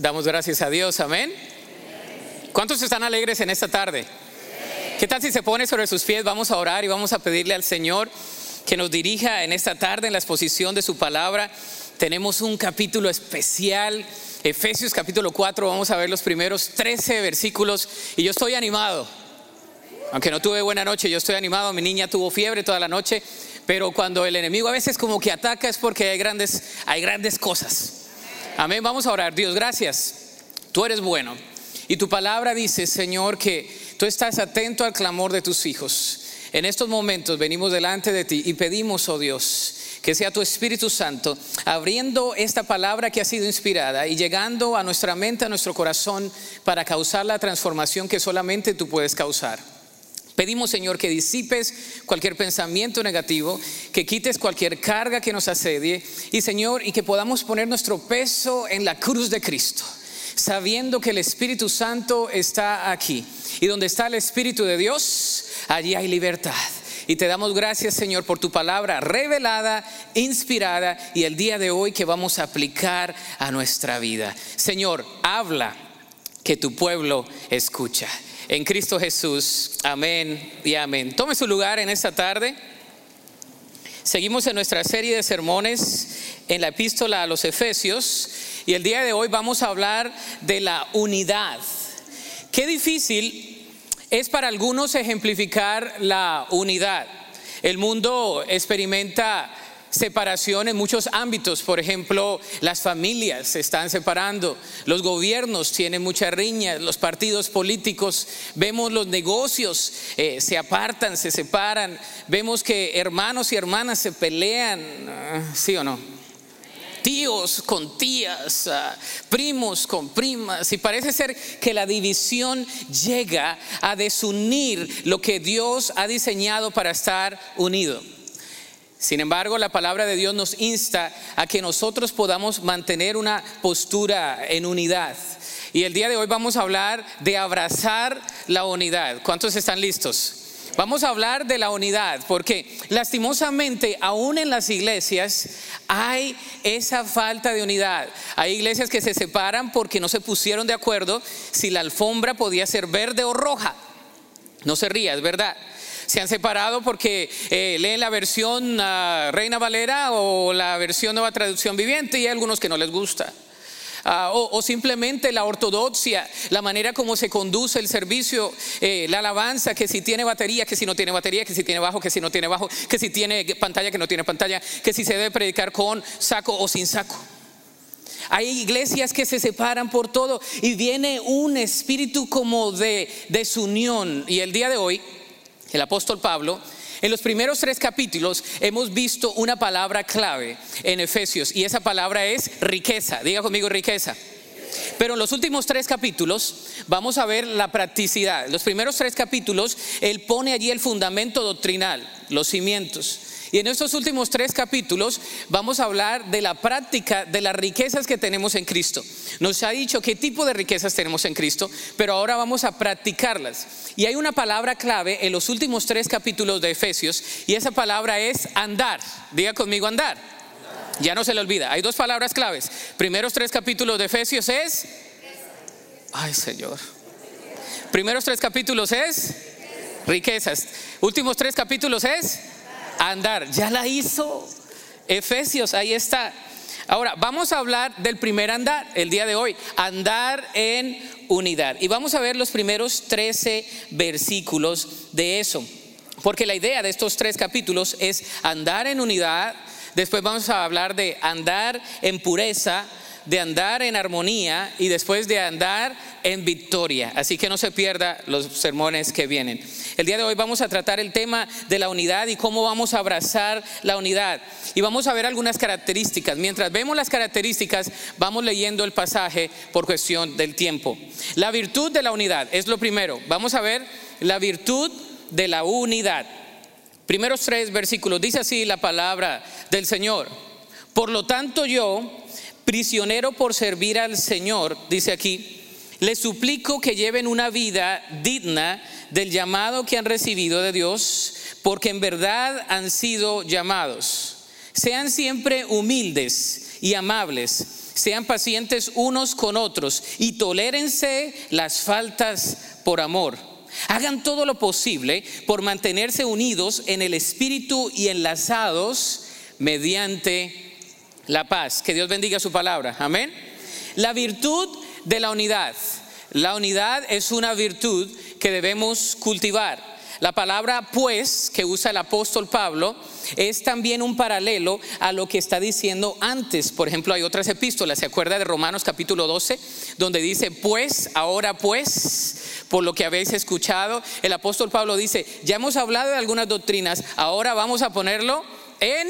Damos gracias a Dios, amén. ¿Cuántos están alegres en esta tarde? ¿Qué tal si se pone sobre sus pies? Vamos a orar y vamos a pedirle al Señor que nos dirija en esta tarde en la exposición de su palabra. Tenemos un capítulo especial, Efesios capítulo 4, vamos a ver los primeros 13 versículos y yo estoy animado. Aunque no tuve buena noche, yo estoy animado, mi niña tuvo fiebre toda la noche, pero cuando el enemigo a veces como que ataca es porque hay grandes, hay grandes cosas. Amén, vamos a orar. Dios, gracias. Tú eres bueno. Y tu palabra dice, Señor, que tú estás atento al clamor de tus hijos. En estos momentos venimos delante de ti y pedimos, oh Dios, que sea tu Espíritu Santo abriendo esta palabra que ha sido inspirada y llegando a nuestra mente, a nuestro corazón, para causar la transformación que solamente tú puedes causar. Pedimos, Señor, que disipes cualquier pensamiento negativo, que quites cualquier carga que nos asedie y, Señor, y que podamos poner nuestro peso en la cruz de Cristo, sabiendo que el Espíritu Santo está aquí. Y donde está el Espíritu de Dios, allí hay libertad. Y te damos gracias, Señor, por tu palabra revelada, inspirada y el día de hoy que vamos a aplicar a nuestra vida. Señor, habla que tu pueblo escucha en Cristo Jesús. Amén y amén. Tome su lugar en esta tarde. Seguimos en nuestra serie de sermones en la epístola a los Efesios y el día de hoy vamos a hablar de la unidad. Qué difícil es para algunos ejemplificar la unidad. El mundo experimenta separación en muchos ámbitos. Por ejemplo, las familias se están separando, los gobiernos tienen mucha riña, los partidos políticos, vemos los negocios eh, se apartan, se separan, vemos que hermanos y hermanas se pelean, ah, ¿sí o no? tíos con tías, ah, primos con primas, y parece ser que la división llega a desunir lo que Dios ha diseñado para estar unido. Sin embargo, la palabra de Dios nos insta a que nosotros podamos mantener una postura en unidad. Y el día de hoy vamos a hablar de abrazar la unidad. ¿Cuántos están listos? Vamos a hablar de la unidad, porque lastimosamente aún en las iglesias hay esa falta de unidad. Hay iglesias que se separan porque no se pusieron de acuerdo si la alfombra podía ser verde o roja. No se ría, es verdad se han separado porque eh, leen la versión ah, Reina Valera o la versión Nueva Traducción Viviente y hay algunos que no les gusta. Ah, o, simplemente la ortodoxia, la manera como se conduce el servicio, eh, la alabanza, que si tiene batería, que si no tiene batería, que si tiene bajo, que si no tiene bajo, que si tiene pantalla, que no tiene pantalla, que si se debe predicar con saco o sin saco. Hay iglesias que se separan por todo y viene un espíritu como de desunión. Y el día de hoy el apóstol Pablo, en los primeros tres capítulos hemos visto una palabra clave en Efesios y esa palabra es riqueza. Diga conmigo riqueza. Pero en los últimos tres capítulos vamos a ver la practicidad. Los primeros tres capítulos, él pone allí el fundamento doctrinal, los cimientos. Y en estos últimos tres capítulos vamos a hablar de la práctica de las riquezas que tenemos en Cristo. Nos ha dicho qué tipo de riquezas tenemos en Cristo, pero ahora vamos a practicarlas. Y hay una palabra clave en los últimos tres capítulos de Efesios y esa palabra es andar. Diga conmigo andar. Ya no se le olvida. Hay dos palabras claves. Primeros tres capítulos de Efesios es... Ay Señor. Primeros tres capítulos es riquezas. Últimos tres capítulos es andar. Ya la hizo. Efesios, ahí está. Ahora, vamos a hablar del primer andar el día de hoy, andar en unidad. Y vamos a ver los primeros 13 versículos de eso. Porque la idea de estos tres capítulos es andar en unidad, después vamos a hablar de andar en pureza, de andar en armonía y después de andar en victoria. Así que no se pierda los sermones que vienen. El día de hoy vamos a tratar el tema de la unidad y cómo vamos a abrazar la unidad. Y vamos a ver algunas características. Mientras vemos las características, vamos leyendo el pasaje por cuestión del tiempo. La virtud de la unidad es lo primero. Vamos a ver la virtud de la unidad. Primeros tres versículos. Dice así la palabra del Señor. Por lo tanto yo prisionero por servir al Señor, dice aquí, les suplico que lleven una vida digna del llamado que han recibido de Dios, porque en verdad han sido llamados. Sean siempre humildes y amables sean pacientes unos con otros y tolérense las faltas por amor. Hagan todo lo posible por mantenerse unidos en el espíritu y enlazados mediante la paz. Que Dios bendiga su palabra. Amén. La virtud de la unidad. La unidad es una virtud que debemos cultivar. La palabra pues que usa el apóstol Pablo es también un paralelo a lo que está diciendo antes. Por ejemplo, hay otras epístolas, ¿se acuerda de Romanos capítulo 12? Donde dice, pues, ahora pues, por lo que habéis escuchado, el apóstol Pablo dice, ya hemos hablado de algunas doctrinas, ahora vamos a ponerlo en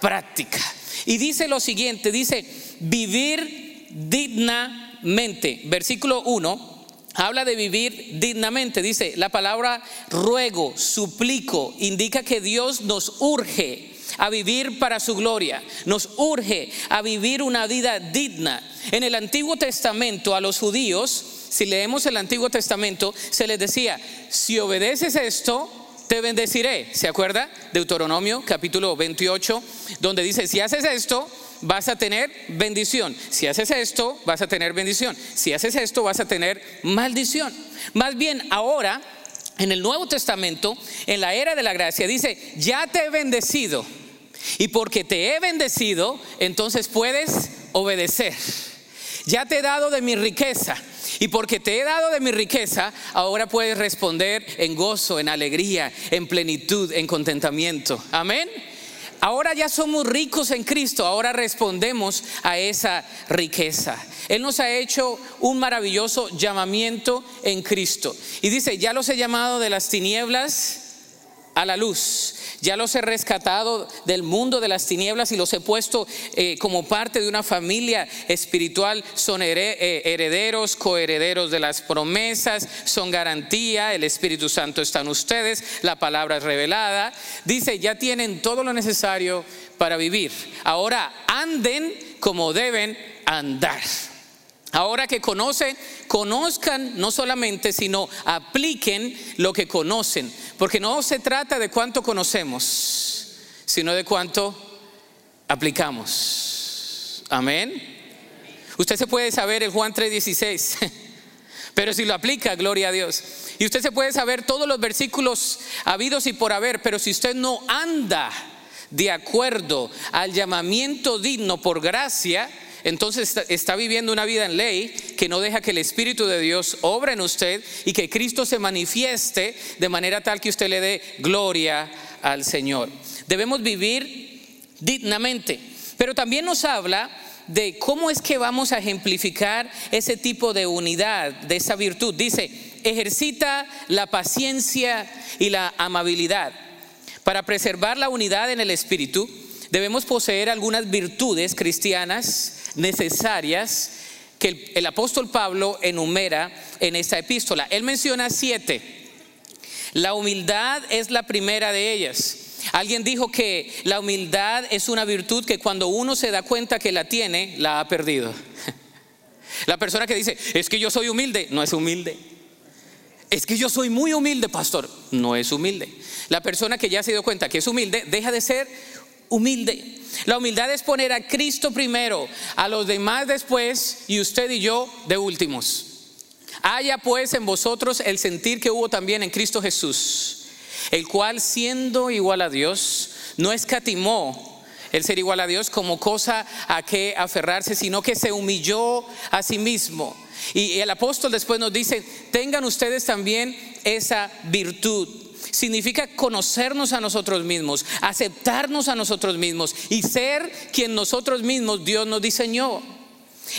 práctica. Y dice lo siguiente, dice, vivir dignamente. Versículo 1 habla de vivir dignamente. Dice, la palabra ruego, suplico, indica que Dios nos urge a vivir para su gloria, nos urge a vivir una vida digna. En el Antiguo Testamento a los judíos, si leemos el Antiguo Testamento, se les decía, si obedeces esto, te bendeciré. ¿Se acuerda? Deuteronomio capítulo 28, donde dice, si haces esto, vas a tener bendición. Si haces esto, vas a tener bendición. Si haces esto, vas a tener maldición. Más bien, ahora, en el Nuevo Testamento, en la era de la gracia, dice, ya te he bendecido. Y porque te he bendecido, entonces puedes obedecer. Ya te he dado de mi riqueza. Y porque te he dado de mi riqueza, ahora puedes responder en gozo, en alegría, en plenitud, en contentamiento. Amén. Ahora ya somos ricos en Cristo, ahora respondemos a esa riqueza. Él nos ha hecho un maravilloso llamamiento en Cristo. Y dice, ya los he llamado de las tinieblas a la luz. Ya los he rescatado del mundo de las tinieblas y los he puesto eh, como parte de una familia espiritual. Son eh, herederos, coherederos de las promesas, son garantía, el Espíritu Santo está en ustedes, la palabra es revelada. Dice, ya tienen todo lo necesario para vivir. Ahora anden como deben andar. Ahora que conocen, conozcan no solamente, sino apliquen lo que conocen. Porque no se trata de cuánto conocemos, sino de cuánto aplicamos. Amén. Usted se puede saber el Juan 3:16, pero si lo aplica, gloria a Dios. Y usted se puede saber todos los versículos habidos y por haber, pero si usted no anda de acuerdo al llamamiento digno por gracia, entonces está, viviendo una vida en ley que no deja que el Espíritu de Dios obra en usted y que Cristo se manifieste de manera tal que usted le dé gloria al Señor. Debemos vivir dignamente, pero también nos habla de cómo es que vamos a ejemplificar ese tipo de unidad, de esa virtud. Dice, ejercita la paciencia y la amabilidad. Para preservar la unidad en el Espíritu, debemos poseer algunas virtudes cristianas necesarias que el, apóstol Pablo enumera en esta epístola. Él menciona siete. La humildad es la primera de ellas. Alguien dijo que la humildad es una virtud que cuando uno se da cuenta que la tiene, la ha perdido. La persona que dice, es que yo soy humilde, no es humilde. Es que yo soy muy humilde, pastor, no es humilde. La persona que ya se dio cuenta que es humilde, deja de ser humilde. La humildad es poner a Cristo primero, a los demás después y usted y yo de últimos. Haya pues en vosotros el sentir que hubo también en Cristo Jesús, el cual siendo igual a Dios, no escatimó el ser igual a Dios como cosa a que aferrarse, sino que se humilló a sí mismo. Y el apóstol después nos dice, tengan ustedes también esa virtud significa conocernos a nosotros mismos, aceptarnos a nosotros mismos y ser quien nosotros mismos Dios nos diseñó.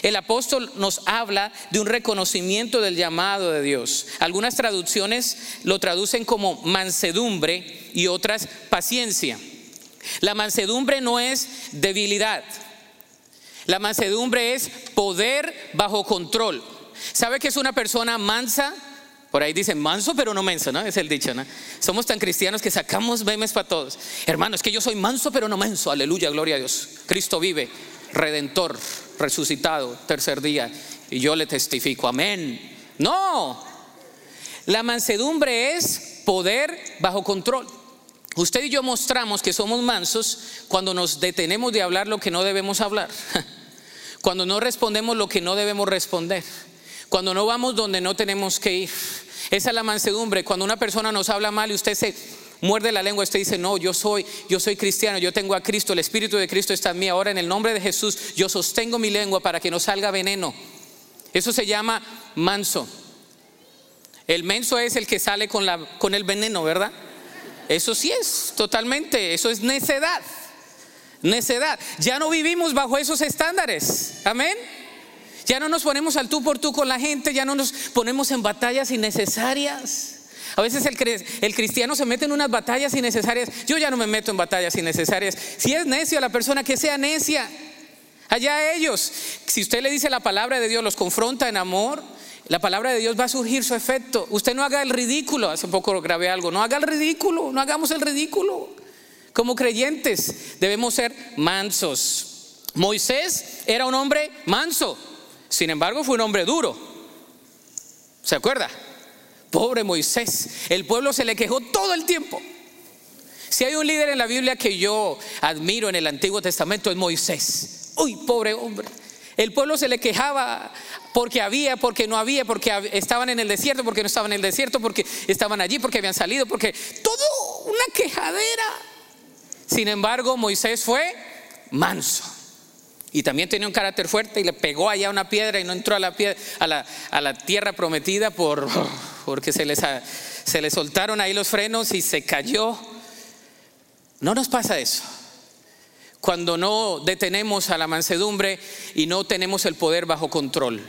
El apóstol nos habla de un reconocimiento del llamado de Dios. Algunas traducciones lo traducen como mansedumbre y otras paciencia. La mansedumbre no es debilidad. La mansedumbre es poder bajo control. ¿Sabe que es una persona mansa? Por ahí dicen manso pero no menso, ¿no? Es el dicho, ¿no? Somos tan cristianos que sacamos memes para todos. Hermano, es que yo soy manso pero no menso. Aleluya, gloria a Dios. Cristo vive, redentor, resucitado, tercer día. Y yo le testifico, amén. No, la mansedumbre es poder bajo control. Usted y yo mostramos que somos mansos cuando nos detenemos de hablar lo que no debemos hablar. cuando no respondemos lo que no debemos responder, cuando no vamos donde no tenemos que ir. Esa es la mansedumbre. Cuando una persona nos habla mal y usted se muerde la lengua, usted dice, no, yo soy, yo soy cristiano, yo tengo a Cristo, el Espíritu de Cristo está en mí. Ahora en el nombre de Jesús, yo sostengo mi lengua para que no salga veneno. Eso se llama manso. El menso es el que sale con, la, con el veneno, ¿verdad? Eso sí es, totalmente, eso es necedad. Necedad. Ya no vivimos bajo esos estándares. Amén. Ya no nos ponemos al tú por tú con la gente, ya no nos ponemos en batallas innecesarias. A veces el, cristiano se mete en unas batallas innecesarias. Yo ya no me meto en batallas innecesarias. Si es necio la persona, que sea necia. Allá ellos. Si usted le dice la palabra de Dios, los confronta en amor, la palabra de Dios va a surgir su efecto. Usted no haga el ridículo. Hace poco grabé algo. No haga el ridículo. No hagamos el ridículo. Como creyentes debemos ser mansos. Moisés era un hombre manso. Sin embargo, fue un hombre duro. ¿Se acuerda? Pobre Moisés. El pueblo se le quejó todo el tiempo. Si hay un líder en la Biblia que yo admiro en el Antiguo Testamento es Moisés. Uy, pobre hombre. El pueblo se le quejaba porque había, porque no había, porque estaban en el desierto, porque no estaban en el desierto, porque estaban allí, porque habían salido, porque todo una quejadera. Sin embargo, Moisés fue manso. Y también tenía un carácter fuerte y le pegó allá una piedra y no entró a la, a la, tierra prometida por, porque se, les, se le soltaron ahí los frenos y se cayó. No nos pasa eso cuando no detenemos a la mansedumbre y no tenemos el poder bajo control.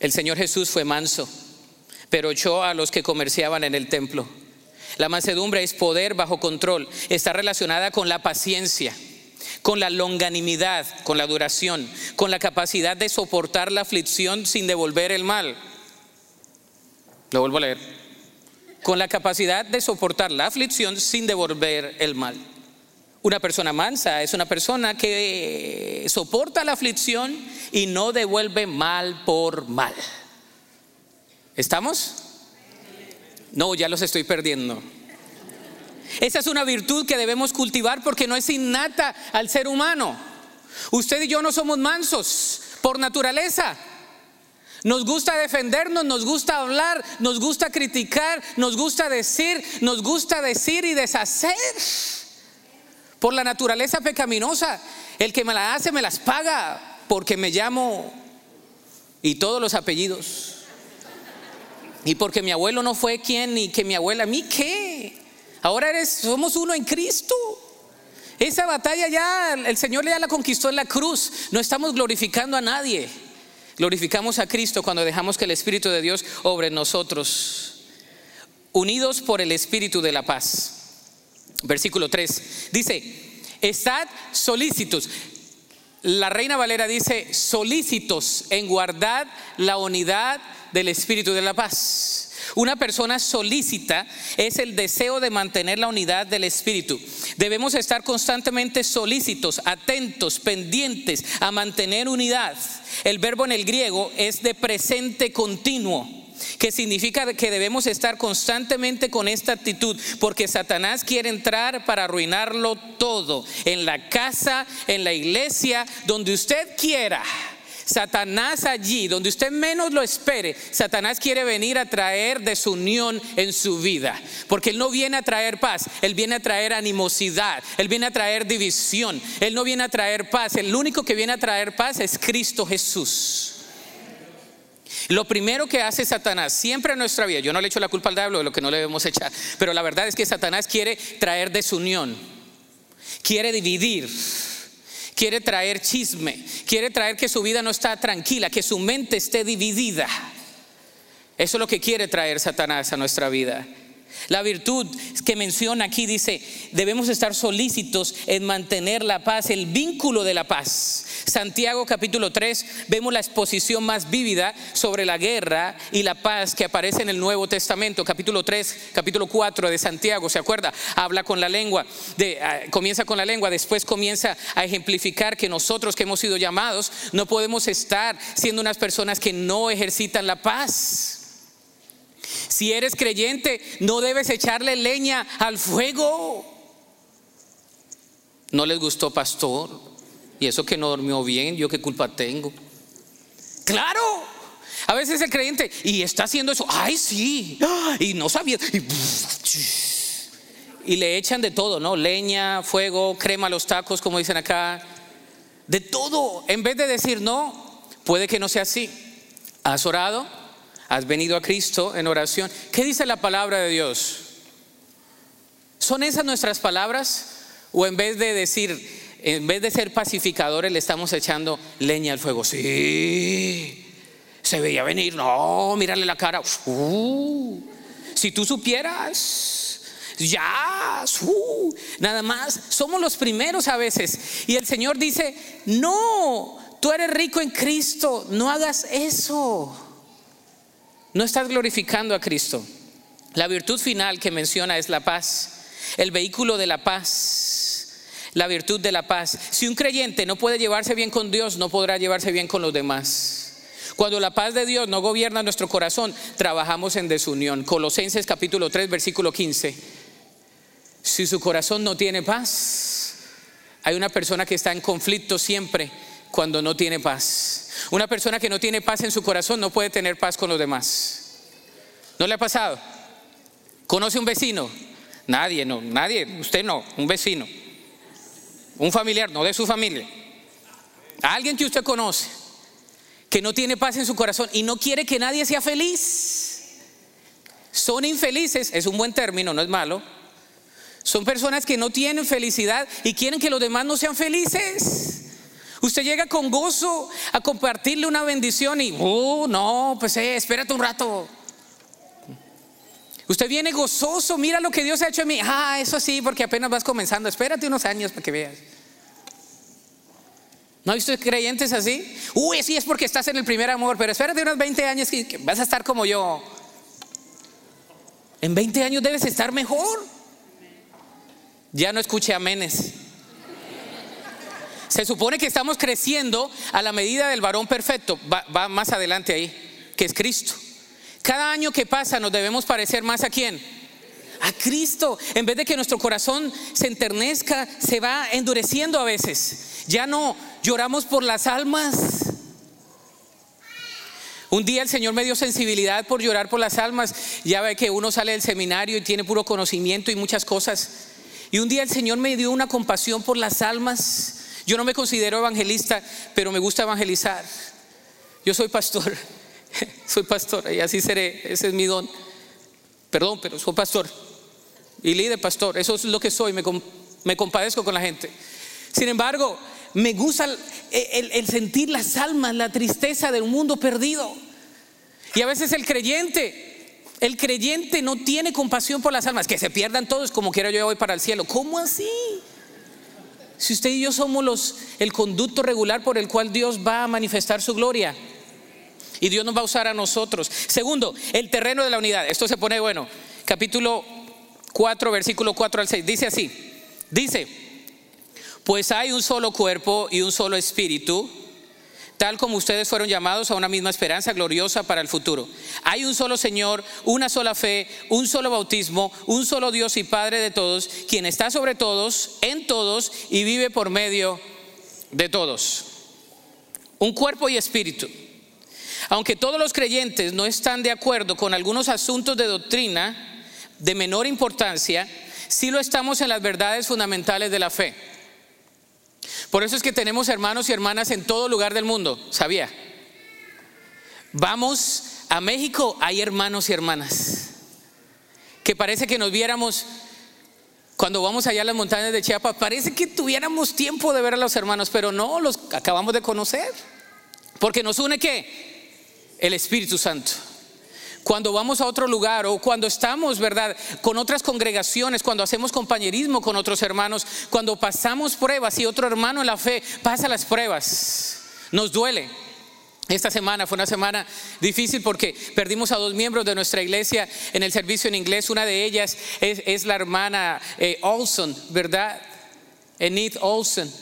El Señor Jesús fue manso, pero echó a los que comerciaban en el templo. La mansedumbre es poder bajo control, está relacionada con la paciencia, con la longanimidad, con la duración, con la capacidad de soportar la aflicción sin devolver el mal. Lo vuelvo a leer con la capacidad de soportar la aflicción sin devolver el mal. Una persona mansa es una persona que soporta la aflicción y no devuelve mal por mal. ¿Estamos? No, ya los estoy perdiendo. Esa es una virtud que debemos cultivar porque no es innata al ser humano. Usted y yo no somos mansos por naturaleza. Nos gusta defendernos, nos gusta hablar, nos gusta criticar, nos gusta decir, nos gusta decir y deshacer. Por la naturaleza pecaminosa, el que me la hace me las paga porque me llamo y todos los apellidos. Y porque mi abuelo no fue quien ni que mi abuela, ¿a mí qué? Ahora eres, somos uno en Cristo. Esa batalla ya el Señor ya la conquistó en la cruz. No estamos glorificando a nadie. Glorificamos a Cristo cuando dejamos que el Espíritu de Dios obre en nosotros. Unidos por el Espíritu de la paz. Versículo 3. Dice, estad solícitos. La Reina Valera dice, solícitos en guardar la unidad del Espíritu de la paz. Una persona solícita es el deseo de mantener la unidad del espíritu. Debemos estar constantemente solícitos, atentos, pendientes a mantener unidad. El verbo en el griego es de presente continuo que significa que debemos estar constantemente con esta actitud, porque Satanás quiere entrar para arruinarlo todo, en la casa, en la iglesia, donde usted quiera. Satanás allí, donde usted menos lo espere, Satanás quiere venir a traer desunión en su vida. Porque Él no viene a traer paz, Él viene a traer animosidad, Él viene a traer división, Él no viene a traer paz. El único que viene a traer paz es Cristo Jesús. Lo primero que hace Satanás siempre en nuestra vida, yo no le echo la culpa al diablo de lo que no le debemos echar, pero la verdad es que Satanás quiere traer desunión, quiere dividir quiere traer chisme, quiere traer que su vida no está tranquila, que su mente esté dividida. Eso es lo que quiere traer Satanás a nuestra vida. La virtud que menciona aquí dice, debemos estar solícitos en mantener la paz, el vínculo de la paz. Santiago capítulo 3 vemos la exposición más vívida sobre la guerra y la paz que aparece en el Nuevo Testamento. Capítulo 3, capítulo 4 de Santiago, ¿se acuerda? Habla con la lengua, ah, comienza con la lengua, después comienza a ejemplificar que nosotros que hemos sido llamados no podemos estar siendo unas personas que no ejercitan la paz. Si eres creyente, no debes echarle leña al fuego. ¿No les gustó, pastor? Y eso que no durmió bien, yo qué culpa tengo. Claro, a veces el creyente, y está haciendo eso, ay sí, y no sabía, y, le echan de todo, ¿no? Leña, fuego, crema a los tacos, como dicen acá, de todo, en vez de decir, no, puede que no sea así. ¿Has orado? ¿Has venido a Cristo en oración? ¿Qué dice la palabra de Dios? ¿Son esas nuestras palabras? ¿O en vez de decir, en vez de ser pacificadores, le estamos echando leña al fuego. Sí, se veía venir. No, mírale la cara. Si tú supieras, ya, nada más. Somos los primeros a veces. Y el Señor dice, no, tú eres rico en Cristo, no hagas eso. No estás glorificando a Cristo. La virtud final que menciona es la paz, el vehículo de la paz la virtud de la paz. Si un creyente no puede llevarse bien con Dios, no podrá llevarse bien con los demás. Cuando la paz de Dios no gobierna nuestro corazón, trabajamos en desunión. Colosenses capítulo 3, versículo 15. Si su corazón no tiene paz, hay una persona que está en conflicto siempre cuando no tiene paz. Una persona que no tiene paz en su corazón no puede tener paz con los demás. ¿No le ha pasado? ¿Conoce un vecino? Nadie, no, nadie, usted no, un vecino un familiar, no de su familia, alguien que usted conoce, que no tiene paz en su corazón y no quiere que nadie sea feliz. Son infelices, es un buen término, no es malo. Son personas que no tienen felicidad y quieren que los demás no sean felices. Usted llega con gozo a compartirle una bendición y, oh, no, pues eh, espérate un rato. Usted viene gozoso, mira lo que Dios ha hecho en mí. Ah, eso sí, porque apenas vas comenzando. Espérate unos años para que veas. ¿No ha visto creyentes así? Uy, sí es porque estás en el primer amor, pero espérate unos 20 años que, vas a estar como yo. En 20 años debes estar mejor. Ya no escuché amenes. Se supone que estamos creciendo a la medida del varón perfecto. va más adelante ahí, que es Cristo. Cada año que pasa nos debemos parecer más a quién? A Cristo. En vez de que nuestro corazón se enternezca, se va endureciendo a veces. Ya no lloramos por las almas. Un día el Señor me dio sensibilidad por llorar por las almas. Ya ve que uno sale del seminario y tiene puro conocimiento y muchas cosas. Y un día el Señor me dio una compasión por las almas. Yo no me considero evangelista, pero me gusta evangelizar. Yo soy pastor. soy pastor y así seré, ese es mi don. Perdón, pero soy pastor y líder pastor, eso es lo que soy, me, compadezco con la gente. Sin embargo, me gusta el, sentir las almas, la tristeza del mundo perdido. Y a veces el creyente, el creyente no tiene compasión por las almas, que se pierdan todos como quiera yo voy para el cielo. ¿Cómo así? Si usted y yo somos los, el conducto regular por el cual Dios va a manifestar su gloria. Y Dios nos va a usar a nosotros. Segundo, el terreno de la unidad. Esto se pone bueno. Capítulo 4, versículo 4 al 6. Dice así. Dice, pues hay un solo cuerpo y un solo espíritu, tal como ustedes fueron llamados a una misma esperanza gloriosa para el futuro. Hay un solo Señor, una sola fe, un solo bautismo, un solo Dios y Padre de todos, quien está sobre todos, en todos y vive por medio de todos. Un cuerpo y espíritu. Aunque todos los creyentes no están de acuerdo con algunos asuntos de doctrina de menor importancia, sí lo estamos en las verdades fundamentales de la fe. Por eso es que tenemos hermanos y hermanas en todo lugar del mundo, ¿sabía? Vamos a México, hay hermanos y hermanas que parece que nos viéramos cuando vamos allá a las montañas de Chiapas, parece que tuviéramos tiempo de ver a los hermanos, pero no, los acabamos de conocer. Porque nos une qué? el Espíritu Santo. Cuando vamos a otro lugar o cuando estamos, ¿verdad? Con otras congregaciones, cuando hacemos compañerismo con otros hermanos, cuando pasamos pruebas y otro hermano en la fe pasa las pruebas, nos duele. Esta semana fue una semana difícil porque perdimos a dos miembros de nuestra iglesia en el servicio en inglés. Una de ellas es, la hermana eh, Olson, ¿verdad? Enid Olson.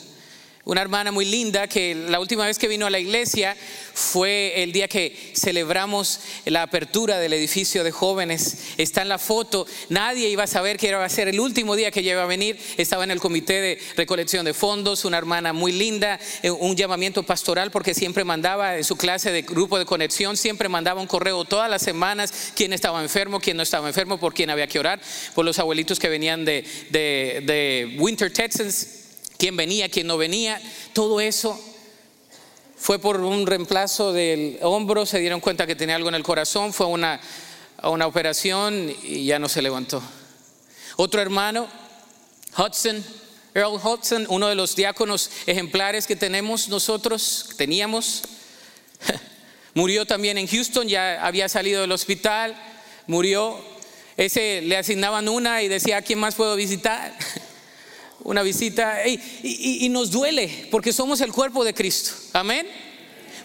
Una hermana muy linda que la última vez que vino a la iglesia fue el día que celebramos la apertura del edificio de jóvenes. Está en la foto. Nadie iba a saber que iba a ser el último día que ella iba a venir. Estaba en el comité de recolección de fondos, una hermana muy linda, eh, un llamamiento pastoral porque siempre mandaba en su clase de grupo de conexión, siempre mandaba un correo todas las semanas quién estaba enfermo, quién no estaba enfermo, por quién había que orar, por los abuelitos que venían de, de, de Winter, Texas quién venía, quién no venía, todo eso fue por un reemplazo del hombro, se dieron cuenta que tenía algo en el corazón, fue una, una operación y ya no se levantó. Otro hermano, Hudson, Earl Hudson, uno de los diáconos ejemplares que tenemos nosotros, teníamos, murió también en Houston, ya había salido del hospital, murió. Ese le asignaban una y decía, ¿a quién más puedo visitar? una visita y, nos duele porque somos el cuerpo de Cristo. Amén.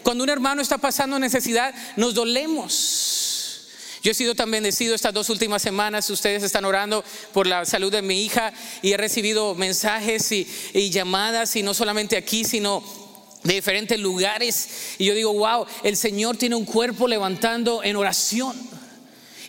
Cuando un hermano está pasando necesidad, nos dolemos. Yo he sido tan bendecido estas dos últimas semanas. Ustedes están orando por la salud de mi hija y he recibido mensajes y, y llamadas, y no solamente aquí, sino de diferentes lugares. Y yo digo, wow, el Señor tiene un cuerpo levantando en oración.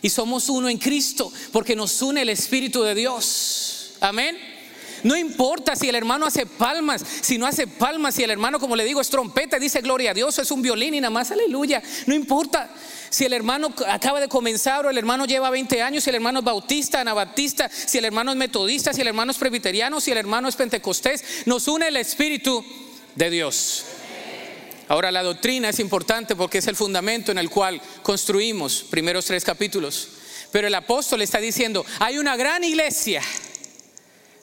Y somos uno en Cristo porque nos une el Espíritu de Dios. Amén. No importa si el hermano hace palmas, si no hace palmas, si el hermano, como le digo, es trompeta, dice gloria a Dios, es un violín y nada más aleluya. No importa si el hermano acaba de comenzar o el hermano lleva 20 años, si el hermano es bautista, anabatista, si el hermano es metodista, si el hermano es presbiteriano, si el hermano es pentecostés, nos une el Espíritu de Dios. Ahora la doctrina es importante porque es el fundamento en el cual construimos primeros tres capítulos. Pero el apóstol está diciendo, hay una gran iglesia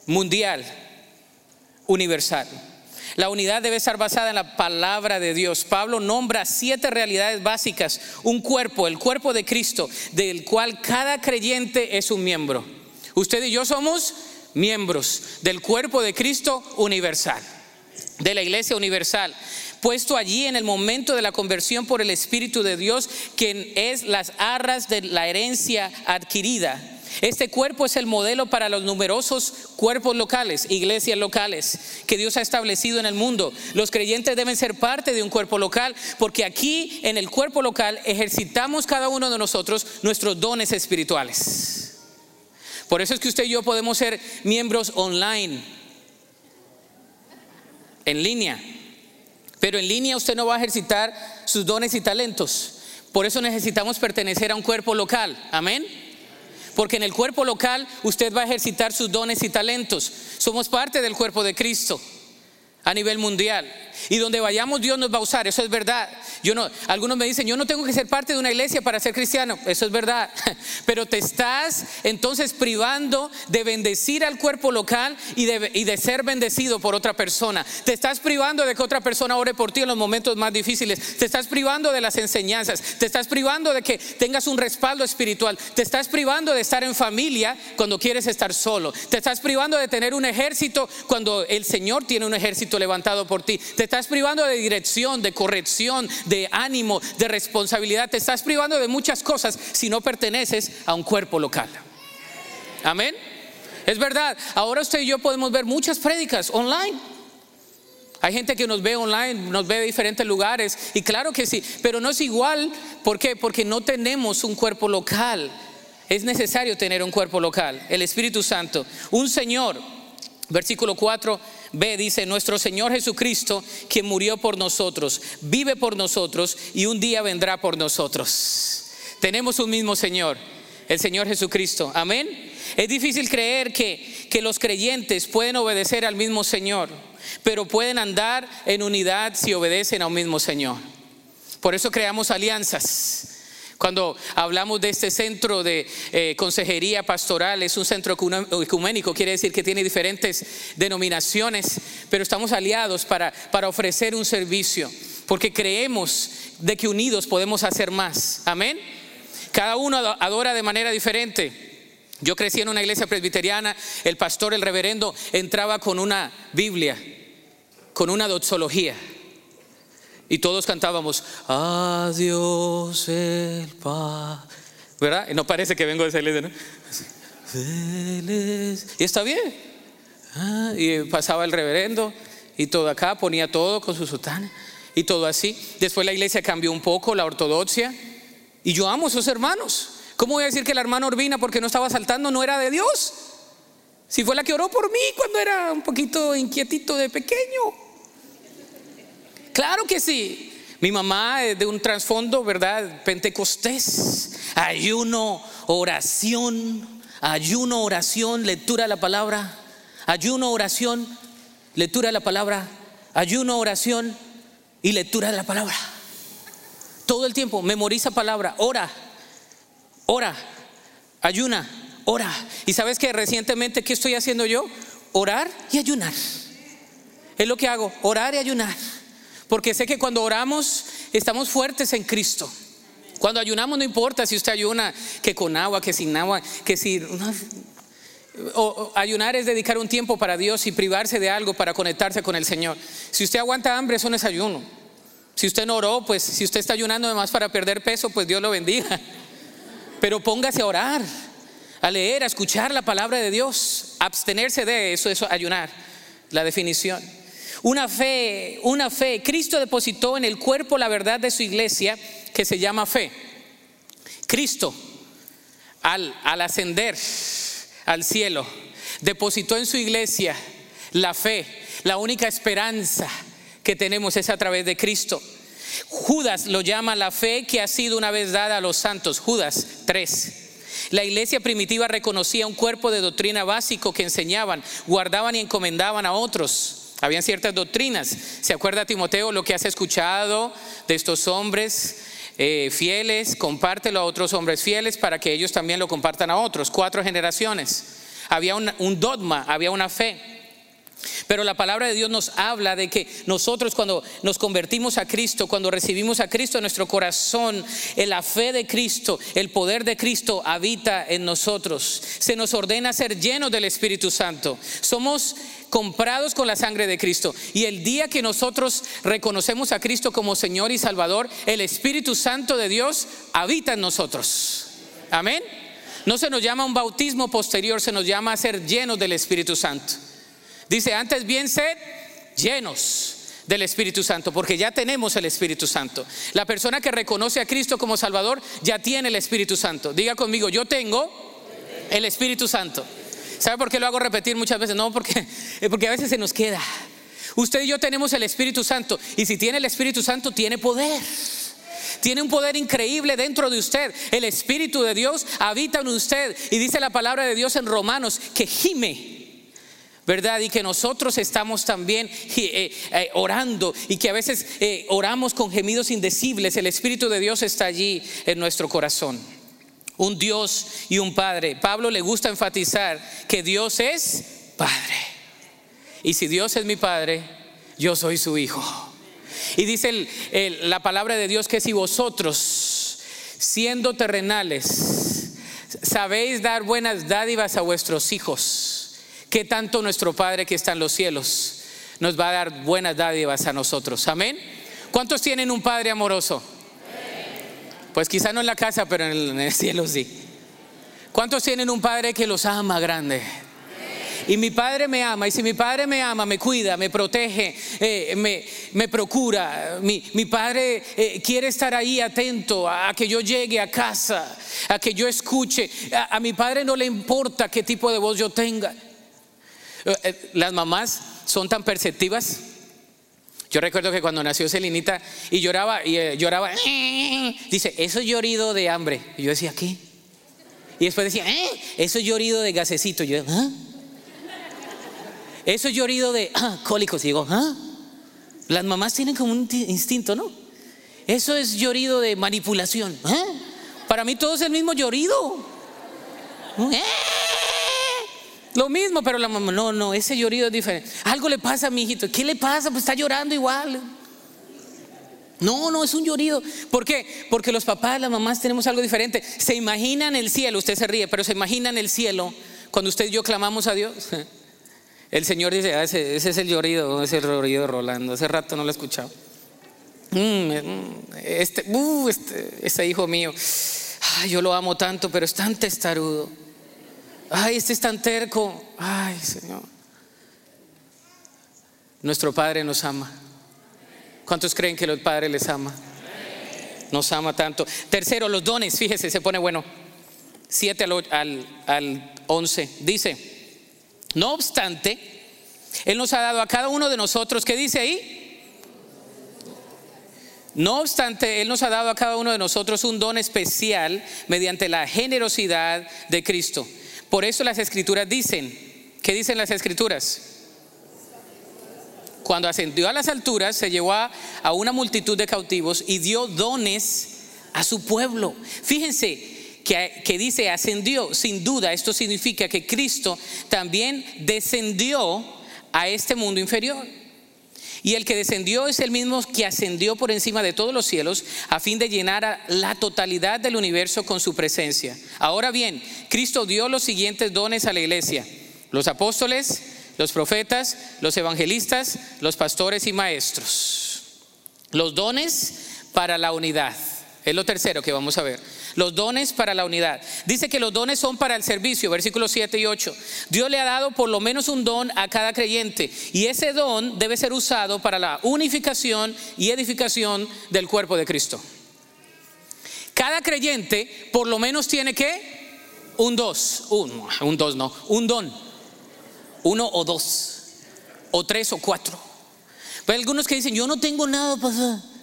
mundial, universal. La unidad debe estar basada en la palabra de Dios. Pablo nombra siete realidades básicas. Un cuerpo, el cuerpo de Cristo, del cual cada creyente es un miembro. Usted y yo somos miembros del cuerpo de Cristo universal, de la iglesia universal, puesto allí en el momento de la conversión por el Espíritu de Dios, quien es las arras de la herencia adquirida este cuerpo es el modelo para los numerosos cuerpos locales, iglesias locales que Dios ha establecido en el mundo. Los creyentes deben ser parte de un cuerpo local porque aquí en el cuerpo local ejercitamos cada uno de nosotros nuestros dones espirituales. Por eso es que usted y yo podemos ser miembros online, en línea. Pero en línea usted no va a ejercitar sus dones y talentos. Por eso necesitamos pertenecer a un cuerpo local. Amén. Porque en el cuerpo local usted va a ejercitar sus dones y talentos. Somos parte del cuerpo de Cristo a nivel mundial. Y donde vayamos Dios nos va a usar, eso es verdad. Yo no, algunos me dicen, yo no tengo que ser parte de una iglesia para ser cristiano, eso es verdad. Pero te estás entonces privando de bendecir al cuerpo local y de, y de ser bendecido por otra persona. Te estás privando de que otra persona ore por ti en los momentos más difíciles. Te estás privando de las enseñanzas. Te estás privando de que tengas un respaldo espiritual. Te estás privando de estar en familia cuando quieres estar solo. Te estás privando de tener un ejército cuando el Señor tiene un ejército levantado por ti. Te estás privando de dirección, de corrección, de ánimo, de responsabilidad. Te estás privando de muchas cosas si no perteneces a un cuerpo local. Amén. Es verdad, ahora usted y yo podemos ver muchas prédicas online. Hay gente que nos ve online, nos ve de diferentes lugares, y claro que sí, pero no es igual. ¿Por qué? Porque no tenemos un cuerpo local. Es necesario tener un cuerpo local, el Espíritu Santo, un Señor. Versículo 4 Ve, dice, nuestro Señor Jesucristo, quien murió por nosotros, vive por nosotros y un día vendrá por nosotros. Tenemos un mismo Señor, el Señor Jesucristo. Amén. Es difícil creer que, que los creyentes pueden obedecer al mismo Señor, pero pueden andar en unidad si obedecen a un mismo Señor. Por eso creamos alianzas. Cuando hablamos de este centro de eh, consejería pastoral, es un centro ecuménico, quiere decir que tiene diferentes denominaciones, pero estamos aliados para, para ofrecer un servicio, porque creemos de que unidos podemos hacer más. Amén. Cada uno adora de manera diferente. Yo crecí en una iglesia presbiteriana, el pastor, el reverendo, entraba con una Biblia, con una doxología. Y todos cantábamos, adiós el paz. ¿Verdad? No parece que vengo de esa iglesia, ¿no? Y está bien. Ah, y pasaba el reverendo y todo acá, ponía todo con su sotana y todo así. Después la iglesia cambió un poco, la ortodoxia, y yo amo a esos hermanos. ¿Cómo voy a decir que la hermana Urbina, porque no estaba saltando, no era de Dios? Si fue la que oró por mí cuando era un poquito inquietito de pequeño. Claro que sí. Mi mamá es de un trasfondo, ¿verdad? Pentecostés. Ayuno, oración, ayuno, oración, lectura de la palabra. Ayuno, oración, lectura de la palabra. Ayuno, oración y lectura de la palabra. Todo el tiempo, memoriza palabra, ora, ora, ayuna, ora. ¿Y sabes que recientemente qué estoy haciendo yo? Orar y ayunar. Es lo que hago, orar y ayunar. Porque sé que cuando oramos estamos fuertes en Cristo. Cuando ayunamos no importa si usted ayuna que con agua, que sin agua, que si... O, ayunar es dedicar un tiempo para Dios y privarse de algo para conectarse con el Señor. Si usted aguanta hambre, eso no es ayuno. Si usted no oró, pues si usted está ayunando además para perder peso, pues Dios lo bendiga. Pero póngase a orar, a leer, a escuchar la palabra de Dios, abstenerse de eso, eso ayunar, la definición. Una fe, una fe. Cristo depositó en el cuerpo la verdad de su iglesia que se llama fe. Cristo, al, al ascender al cielo, depositó en su iglesia la fe, la única esperanza que tenemos es a través de Cristo. Judas lo llama la fe que ha sido una vez dada a los santos. Judas 3. La iglesia primitiva reconocía un cuerpo de doctrina básico que enseñaban, guardaban y encomendaban a otros. Habían ciertas doctrinas. ¿Se acuerda Timoteo lo que has escuchado de estos hombres eh, fieles? Compártelo a otros hombres fieles para que ellos también lo compartan a otros. Cuatro generaciones. Había un dogma, había una fe. Pero la palabra de Dios nos habla de que nosotros cuando nos convertimos a Cristo, cuando recibimos a Cristo en nuestro corazón, en la fe de Cristo, el poder de Cristo habita en nosotros. Se nos ordena ser llenos del Espíritu Santo. Somos comprados con la sangre de Cristo. Y el día que nosotros reconocemos a Cristo como Señor y Salvador, el Espíritu Santo de Dios habita en nosotros. Amén. No se nos llama un bautismo posterior, se nos llama a ser llenos del Espíritu Santo. Dice, antes bien sed llenos del Espíritu Santo, porque ya tenemos el Espíritu Santo. La persona que reconoce a Cristo como Salvador ya tiene el Espíritu Santo. Diga conmigo, yo tengo el Espíritu Santo. ¿Sabe por qué lo hago repetir muchas veces? No, porque, porque a veces se nos queda. Usted y yo tenemos el Espíritu Santo. Y si tiene el Espíritu Santo, tiene poder. Tiene un poder increíble dentro de usted. El Espíritu de Dios habita en usted. Y dice la palabra de Dios en Romanos que gime ¿verdad? Y que nosotros estamos también eh, eh, orando y que a veces eh, oramos con gemidos indecibles. El Espíritu de Dios está allí en nuestro corazón. Un Dios y un Padre. Pablo le gusta enfatizar que Dios es Padre. Y si Dios es mi Padre, yo soy su Hijo. Y dice la palabra de Dios que si vosotros, siendo terrenales, sabéis dar buenas dádivas a vuestros hijos, que tanto nuestro Padre que está en los cielos nos va a dar buenas dádivas a nosotros. Amén. ¿Cuántos tienen un Padre amoroso? Pues quizá no en la casa, pero en el, cielo sí. ¿Cuántos tienen un Padre que los ama grande? Y mi padre me ama, y si mi padre me ama, me cuida, me protege, eh, me, procura. Mi, padre eh, quiere estar ahí atento a, que yo llegue a casa, a que yo escuche. a mi padre no le importa qué tipo de voz yo tenga. Eh, las mamás son tan perceptivas. Yo recuerdo que cuando nació Celinita y lloraba, y eh, lloraba, dice, eso es llorido de hambre. Y yo decía, ¿qué? Y después decía, eso es llorido de gasecito. yo, ¿ah? Eso es llorido de ah, cólicos. Y digo, ¿ah? Las mamás tienen como un instinto, ¿no? Eso es llorido de manipulación. Para mí todo es el mismo llorido. Lo mismo, pero la mamá, no, no, ese llorido es diferente. Algo le pasa a mi hijito. ¿Qué le pasa? Pues está llorando igual. No, no, es un llorido. ¿Por qué? Porque los papás, las mamás tenemos algo diferente. Se imaginan el cielo, usted se ríe, pero se imaginan el cielo cuando usted y yo clamamos a Dios. El Señor dice, ah, ese, es el llorido, ese es el llorido Rolando. Hace rato no lo he escuchado. Mm, mm, este, uh, este, este hijo mío, yo lo amo tanto, pero es tan testarudo. Ay, este es tan terco. Ay, Señor. Nuestro Padre nos ama. ¿Cuántos creen que el Padre les ama? Nos ama tanto. Tercero, los dones, fíjese, se pone bueno. 7 al, al 11. Dice, no obstante, Él nos ha dado a cada uno de nosotros, ¿qué dice ahí? No obstante, Él nos ha dado a cada uno de nosotros un don especial mediante la generosidad de Cristo. Por eso las escrituras dicen, ¿qué dicen las escrituras? Cuando ascendió a las alturas, se llevó a, una multitud de cautivos y dio dones a su pueblo. Fíjense, que, que, dice ascendió, sin duda esto significa que Cristo también descendió a este mundo inferior. Y el que descendió es el mismo que ascendió por encima de todos los cielos a fin de llenar a la totalidad del universo con su presencia. Ahora bien, Cristo dio los siguientes dones a la iglesia. Los apóstoles, los profetas, los evangelistas, los pastores y maestros. Los dones para la unidad. Es lo tercero que vamos a ver. Los dones para la unidad. Dice que los dones son para el servicio, versículos 7 y 8. Dios le ha dado por lo menos un don a cada creyente y ese don debe ser usado para la unificación y edificación del cuerpo de Cristo. Cada creyente por lo menos tiene que un dos, un, dos no, un don, uno o dos, o tres o cuatro. Hay algunos que dicen, yo no tengo nada, pasar.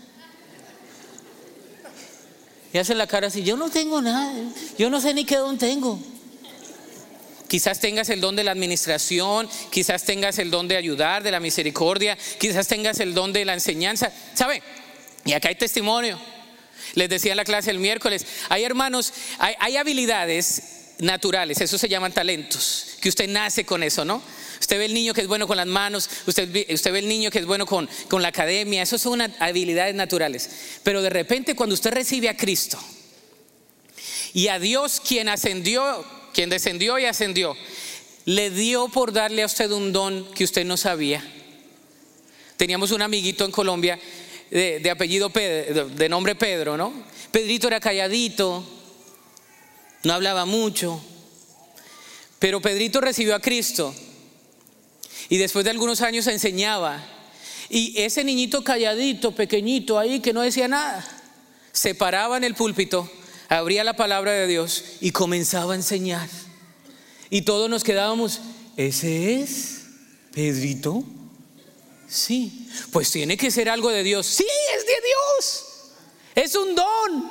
Y hace la cara así, yo no tengo nada, yo no sé ni qué don tengo. Quizás tengas el don de la administración, quizás tengas el don de ayudar, de la misericordia, quizás tengas el don de la enseñanza. ¿Sabe? Y acá hay testimonio. Les decía en la clase el miércoles, hay hermanos, hay, hay habilidades naturales, eso se llaman talentos, que usted nace con eso, ¿no? Usted ve el niño que es bueno con las manos, usted, ve el niño que es bueno con, con la academia, eso son habilidades naturales. Pero de repente cuando usted recibe a Cristo y a Dios quien ascendió, quien descendió y ascendió, le dio por darle a usted un don que usted no sabía. Teníamos un amiguito en Colombia de, de apellido Pedro, de nombre Pedro, ¿no? Pedrito era calladito, no hablaba mucho, pero Pedrito recibió a Cristo y después de algunos años enseñaba. Y ese niñito calladito, pequeñito ahí, que no decía nada, se paraba en el púlpito, abría la palabra de Dios y comenzaba a enseñar. Y todos nos quedábamos, ¿ese es Pedrito? Sí, pues tiene que ser algo de Dios. Sí, es de Dios. Es un don.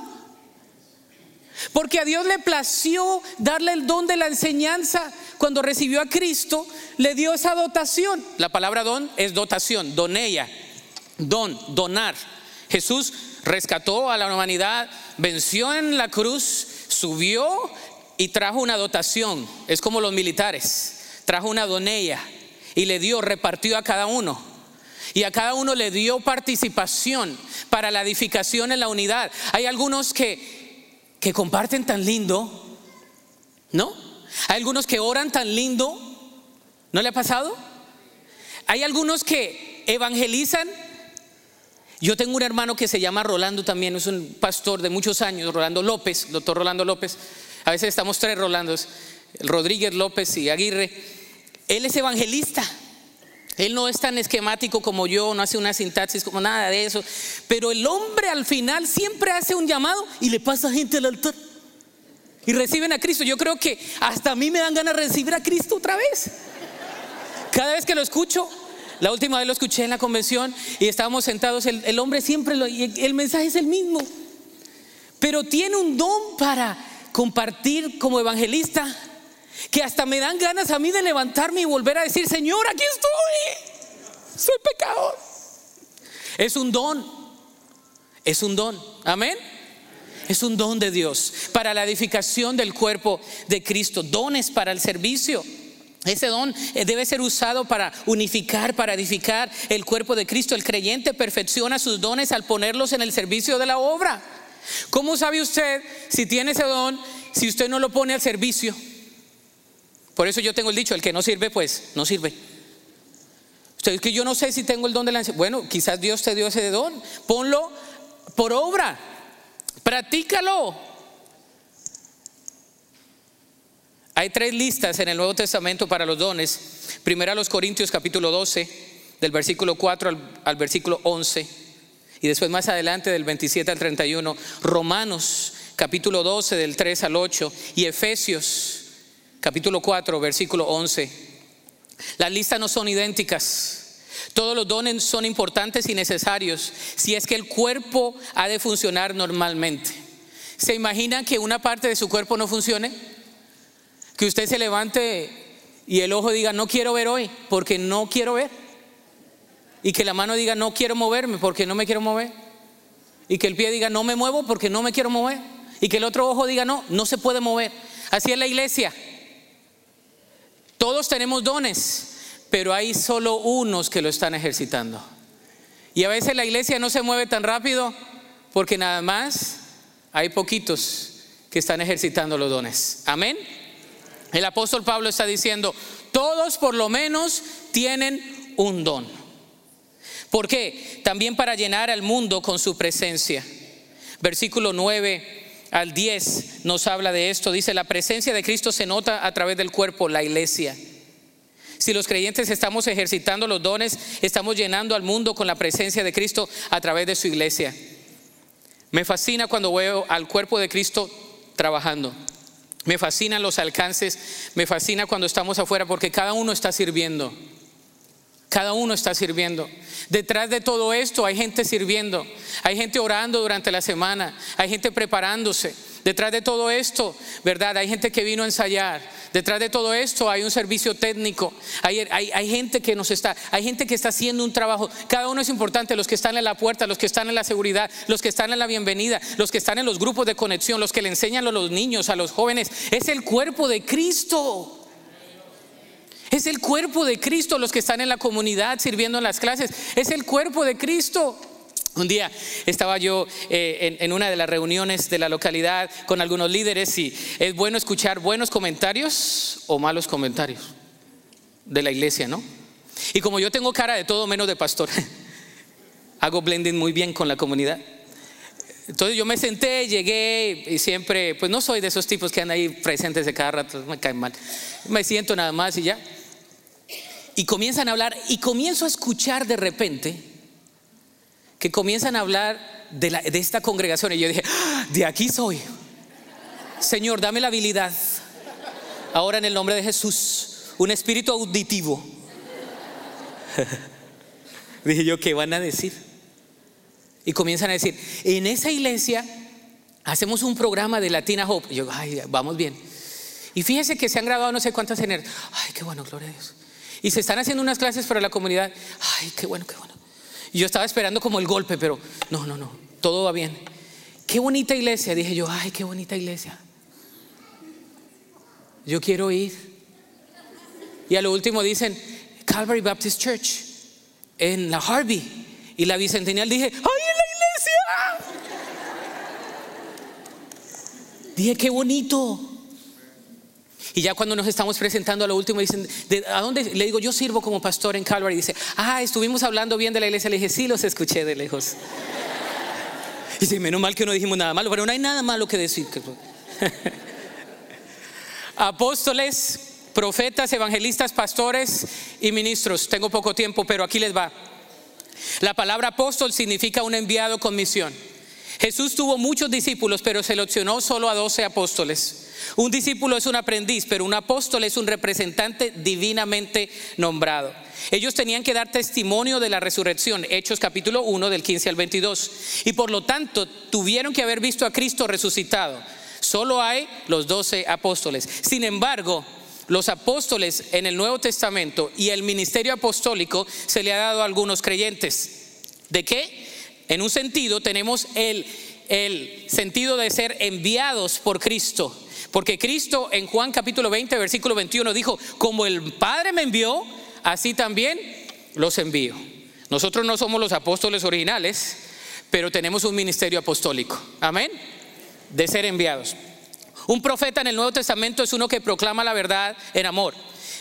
Porque a Dios le plació darle el don de la enseñanza. Cuando recibió a Cristo, le dio esa dotación. La palabra don es dotación, donella, don, donar. Jesús rescató a la humanidad, venció en la cruz, subió y trajo una dotación. Es como los militares. Trajo una donella y le dio, repartió a cada uno. Y a cada uno le dio participación para la edificación en la unidad. Hay algunos que que comparten tan lindo, ¿no? Hay algunos que oran tan lindo, ¿no le ha pasado? Hay algunos que evangelizan. Yo tengo un hermano que se llama Rolando también, es un pastor de muchos años, Rolando López, doctor Rolando López. A veces estamos tres Rolandos, Rodríguez López y Aguirre. Él es evangelista. Él no es tan esquemático como yo, no hace una sintaxis como nada de eso. Pero el hombre al final siempre hace un llamado y le pasa gente al altar. Y reciben a Cristo. Yo creo que hasta a mí me dan ganas de recibir a Cristo otra vez. Cada vez que lo escucho, la última vez lo escuché en la convención y estábamos sentados, el, hombre siempre, lo, y el mensaje es el mismo. Pero tiene un don para compartir como evangelista que hasta me dan ganas a mí de levantarme y volver a decir, Señor, aquí estoy, soy pecador. Es un don, es un don, amén. Es un don de Dios para la edificación del cuerpo de Cristo, dones para el servicio. Ese don eh, debe ser usado para unificar, para edificar el cuerpo de Cristo. El creyente perfecciona sus dones al ponerlos en el servicio de la obra. ¿Cómo sabe usted si tiene ese don si usted no lo pone al servicio? Por eso yo tengo el dicho, el que no sirve, pues no sirve. Usted que yo no sé si tengo el don de la Bueno, quizás Dios te dio ese don. Ponlo por obra. Practícalo. Hay tres listas en el Nuevo Testamento para los dones. Primera los Corintios capítulo 12, del versículo 4 al, al versículo 11, y después más adelante del 27 al 31, Romanos capítulo 12 del 3 al 8 y Efesios capítulo 4 versículo 11. Las listas no son idénticas. Todos los dones son importantes y necesarios si es que el cuerpo ha de funcionar normalmente. ¿Se imagina que una parte de su cuerpo no funcione? Que usted se levante y el ojo diga, no quiero ver hoy porque no quiero ver. Y que la mano diga, no quiero moverme porque no me quiero mover. Y que el pie diga, no me muevo porque no me quiero mover. Y que el otro ojo diga, no, no se puede mover. Así es la iglesia. Todos tenemos dones, pero hay solo unos que lo están ejercitando. Y a veces la iglesia no se mueve tan rápido porque nada más hay poquitos que están ejercitando los dones. Amén. El apóstol Pablo está diciendo, todos por lo menos tienen un don. ¿Por qué? También para llenar al mundo con su presencia. Versículo 9 al 10 nos habla de esto. Dice, la presencia de Cristo se nota a través del cuerpo, la iglesia. Si los creyentes estamos ejercitando los dones, estamos llenando al mundo con la presencia de Cristo a través de su iglesia. Me fascina cuando veo al cuerpo de Cristo trabajando. Me fascinan los alcances, me fascina cuando estamos afuera porque cada uno está sirviendo. Cada uno está sirviendo. Detrás de todo esto hay gente sirviendo, hay gente orando durante la semana, hay gente preparándose. Detrás de todo esto, ¿verdad? Hay gente que vino a ensayar. Detrás de todo esto hay un servicio técnico. Hay, hay, gente que nos está, hay gente que está haciendo un trabajo. Cada uno es importante. Los que están en la puerta, los que están en la seguridad, los que están en la bienvenida, los que están en los grupos de conexión, los que le enseñan a los niños, a los jóvenes. Es el cuerpo de Cristo. Es el cuerpo de Cristo los que están en la comunidad sirviendo en las clases. Es el cuerpo de Cristo. Un día estaba yo eh, en, una de las reuniones de la localidad con algunos líderes y es bueno escuchar buenos comentarios o malos comentarios de la iglesia, ¿no? Y como yo tengo cara de todo menos de pastor, hago blending muy bien con la comunidad. Entonces yo me senté, llegué y siempre, pues no soy de esos tipos que andan ahí presentes de cada rato, me caen mal. Me siento nada más y ya y comienzan a hablar y comienzo a escuchar de repente que comienzan a hablar de, esta congregación y yo dije, ah, de aquí soy. Señor, dame la habilidad. Ahora en el nombre de Jesús, un espíritu auditivo. dije yo, ¿qué van a decir? Y comienzan a decir, en esa iglesia hacemos un programa de Latina Hope. Y yo, ay, vamos bien. Y fíjese que se han grabado no sé cuántas en Ay, qué bueno, gloria a Dios. Y se están haciendo unas clases para la comunidad. Ay, qué bueno, qué bueno. Yo estaba esperando como el golpe, pero no, no, no, todo va bien. Qué bonita iglesia, dije yo, ay, qué bonita iglesia. Yo quiero ir. Y a lo último dicen, Calvary Baptist Church, en la Harvey. Y la bicentennial dije, ¡ay, en la iglesia! Dije, qué bonito. Y ya cuando nos estamos presentando a lo último, dicen, ¿a dónde? Le digo, yo sirvo como pastor en Calvary. Dice, ah, estuvimos hablando bien de la iglesia. Le dije, sí, los escuché de lejos. Y dice, menos mal que no dijimos nada malo, pero no hay nada malo que decir. Apóstoles, profetas, evangelistas, pastores y ministros. Tengo poco tiempo, pero aquí les va. La palabra apóstol significa un enviado con misión. Jesús tuvo muchos discípulos, pero seleccionó solo a doce apóstoles. Un discípulo es un aprendiz, pero un apóstol es un representante divinamente nombrado. Ellos tenían que dar testimonio de la resurrección, Hechos capítulo 1 del 15 al 22. Y por lo tanto tuvieron que haber visto a Cristo resucitado. Solo hay los doce apóstoles. Sin embargo, los apóstoles en el Nuevo Testamento y el ministerio apostólico se le ha dado a algunos creyentes. ¿De qué? En un sentido tenemos el, el sentido de ser enviados por Cristo. Porque Cristo en Juan capítulo 20, versículo 21 dijo, como el Padre me envió, así también los envío. Nosotros no somos los apóstoles originales, pero tenemos un ministerio apostólico. Amén. De ser enviados. Un profeta en el Nuevo Testamento es uno que proclama la verdad en amor.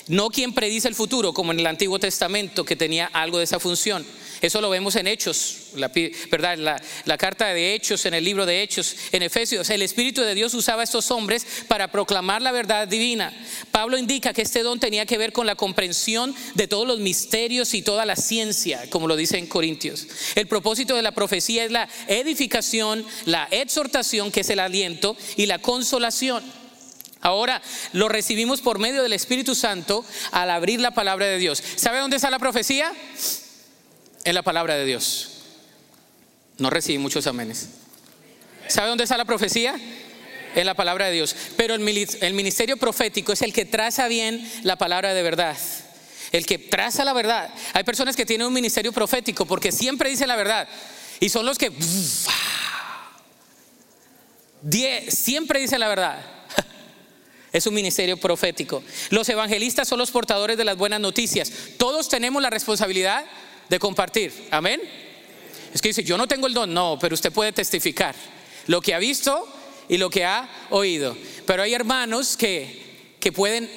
No quien predice el futuro, como en el Antiguo Testamento, que tenía algo de esa función. Eso lo vemos en Hechos, la, ¿verdad? La, la, carta de Hechos, en el libro de Hechos, en Efesios. El Espíritu de Dios usaba a estos hombres para proclamar la verdad divina. Pablo indica que este don tenía que ver con la comprensión de todos los misterios y toda la ciencia, como lo dice en Corintios. El propósito de la profecía es la edificación, la exhortación, que es el aliento, y la consolación. Ahora lo recibimos por medio del Espíritu Santo al abrir la palabra de Dios. ¿Sabe dónde está la profecía? En la palabra de Dios. No recibí muchos amenes. ¿Sabe dónde está la profecía? En la palabra de Dios. Pero el ministerio profético es el que traza bien la palabra de verdad. El que traza la verdad. Hay personas que tienen un ministerio profético porque siempre dicen la verdad. Y son los que siempre dicen la verdad. Es un ministerio profético. Los evangelistas son los portadores de las buenas noticias. Todos tenemos la responsabilidad de compartir. Amén. Es que dice, yo no tengo el don, no, pero usted puede testificar lo que ha visto y lo que ha oído. Pero hay hermanos que, que pueden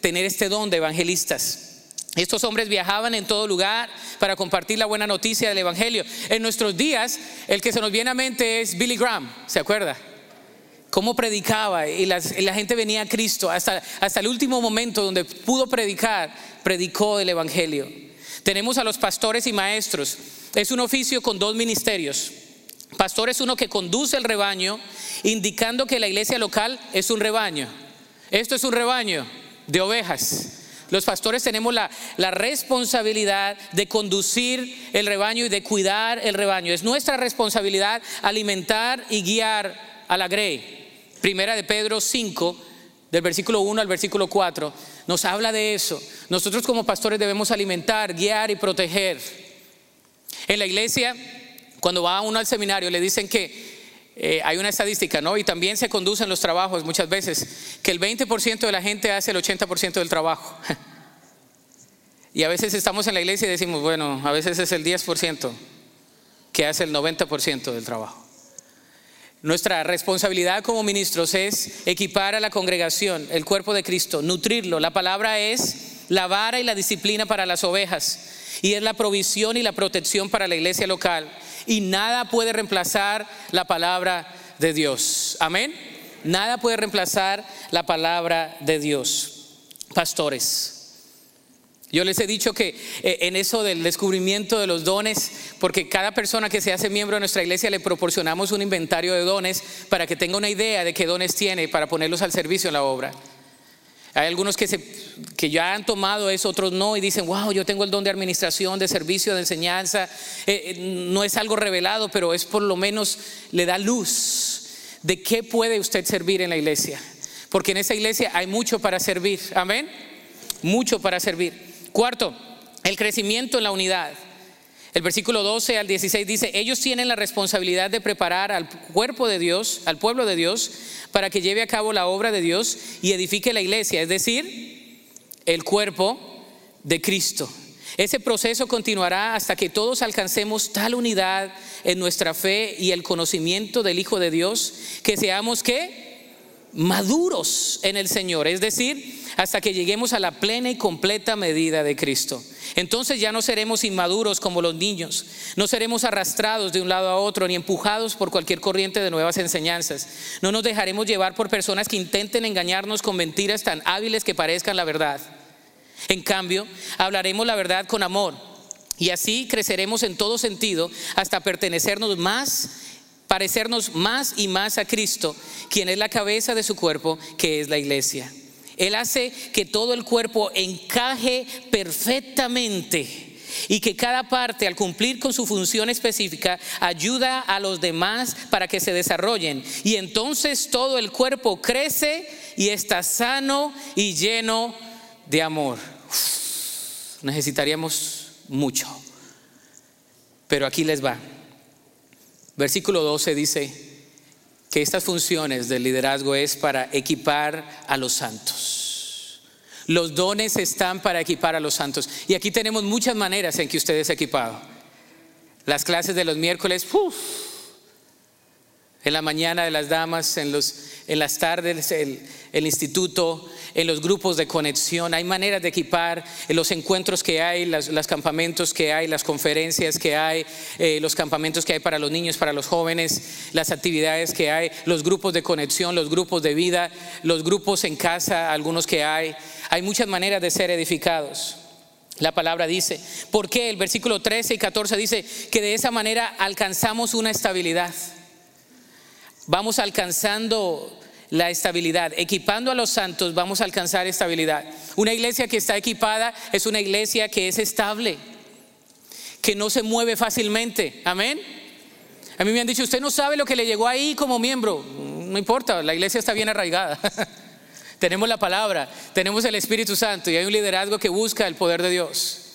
tener este don de evangelistas. Estos hombres viajaban en todo lugar para compartir la buena noticia del Evangelio. En nuestros días, el que se nos viene a mente es Billy Graham, ¿se acuerda? Cómo predicaba y, la gente venía a Cristo. Hasta, hasta el último momento donde pudo predicar, predicó el Evangelio. Tenemos a los pastores y maestros. Es un oficio con dos ministerios. Pastor es uno que conduce el rebaño, indicando que la iglesia local es un rebaño. Esto es un rebaño de ovejas. Los pastores tenemos la, la, responsabilidad de conducir el rebaño y de cuidar el rebaño. Es nuestra responsabilidad alimentar y guiar a la grey. Primera de Pedro 5, del versículo 1 al versículo 4, nos habla de eso. Nosotros como pastores debemos alimentar, guiar y proteger. En la iglesia, cuando va uno al seminario, le dicen que eh, hay una estadística, ¿no? Y también se conducen los trabajos muchas veces, que el 20% de la gente hace el 80% del trabajo. y a veces estamos en la iglesia y decimos, bueno, a veces es el 10% que hace el 90% del trabajo. Nuestra responsabilidad como ministros es equipar a la congregación, el cuerpo de Cristo, nutrirlo. La palabra es la vara y la disciplina para las ovejas y es la provisión y la protección para la iglesia local. Y nada puede reemplazar la palabra de Dios. Amén. Nada puede reemplazar la palabra de Dios. Pastores. Yo les he dicho que eh, en eso del descubrimiento de los dones, porque cada persona que se hace miembro de nuestra iglesia le proporcionamos un inventario de dones para que tenga una idea de qué dones tiene para ponerlos al servicio en la obra. Hay algunos que, que ya han tomado eso, otros no, y dicen, wow, yo tengo el don de administración, de servicio, de enseñanza. Eh, eh, no es algo revelado, pero es por lo menos le da luz de qué puede usted servir en la iglesia. Porque en esa iglesia hay mucho para servir. Amén. Mucho para servir. Cuarto, el crecimiento en la unidad. El versículo 12 al 16 dice, ellos tienen la responsabilidad de preparar al cuerpo de Dios, al pueblo de Dios, para que lleve a cabo la obra de Dios y edifique la iglesia, es decir, el cuerpo de Cristo. Ese proceso continuará hasta que todos alcancemos tal unidad en nuestra fe y el conocimiento del Hijo de Dios, que seamos que maduros en el Señor, es decir, hasta que lleguemos a la plena y completa medida de Cristo. Entonces ya no seremos inmaduros como los niños, no seremos arrastrados de un lado a otro ni empujados por cualquier corriente de nuevas enseñanzas. No nos dejaremos llevar por personas que intenten engañarnos con mentiras tan hábiles que parezcan la verdad. En cambio, hablaremos la verdad con amor y así creceremos en todo sentido hasta pertenecernos más parecernos más y más a Cristo, quien es la cabeza de su cuerpo, que es la iglesia. Él hace que todo el cuerpo encaje perfectamente y que cada parte al cumplir con su función específica ayuda a los demás para que se desarrollen. Y entonces todo el cuerpo crece y está sano y lleno de amor. necesitaríamos mucho. Pero aquí les va. Versículo 12 dice que estas funciones del liderazgo es para equipar a los santos. Los dones están para equipar a los santos. Y aquí tenemos muchas maneras en que usted es equipado. Las clases de los miércoles, en la mañana de las damas, en los, en las tardes, el, el, instituto, en los grupos de conexión. Hay maneras de equipar en los encuentros que hay, los campamentos que hay, las conferencias que hay, eh, los campamentos que hay para los niños, para los jóvenes, las actividades que hay, los grupos de conexión, los grupos de vida, los grupos en casa, algunos que hay. Hay muchas maneras de ser edificados. La palabra dice, ¿por qué? El versículo 13 y 14 dice que de esa manera alcanzamos una estabilidad. Vamos alcanzando la estabilidad. Equipando a los santos vamos a alcanzar estabilidad. Una iglesia que está equipada es una iglesia que es estable, que no se mueve fácilmente. Amén. A mí me han dicho, usted no sabe lo que le llegó ahí como miembro. No importa, la iglesia está bien arraigada. tenemos la palabra, tenemos el Espíritu Santo y hay un liderazgo que busca el poder de Dios.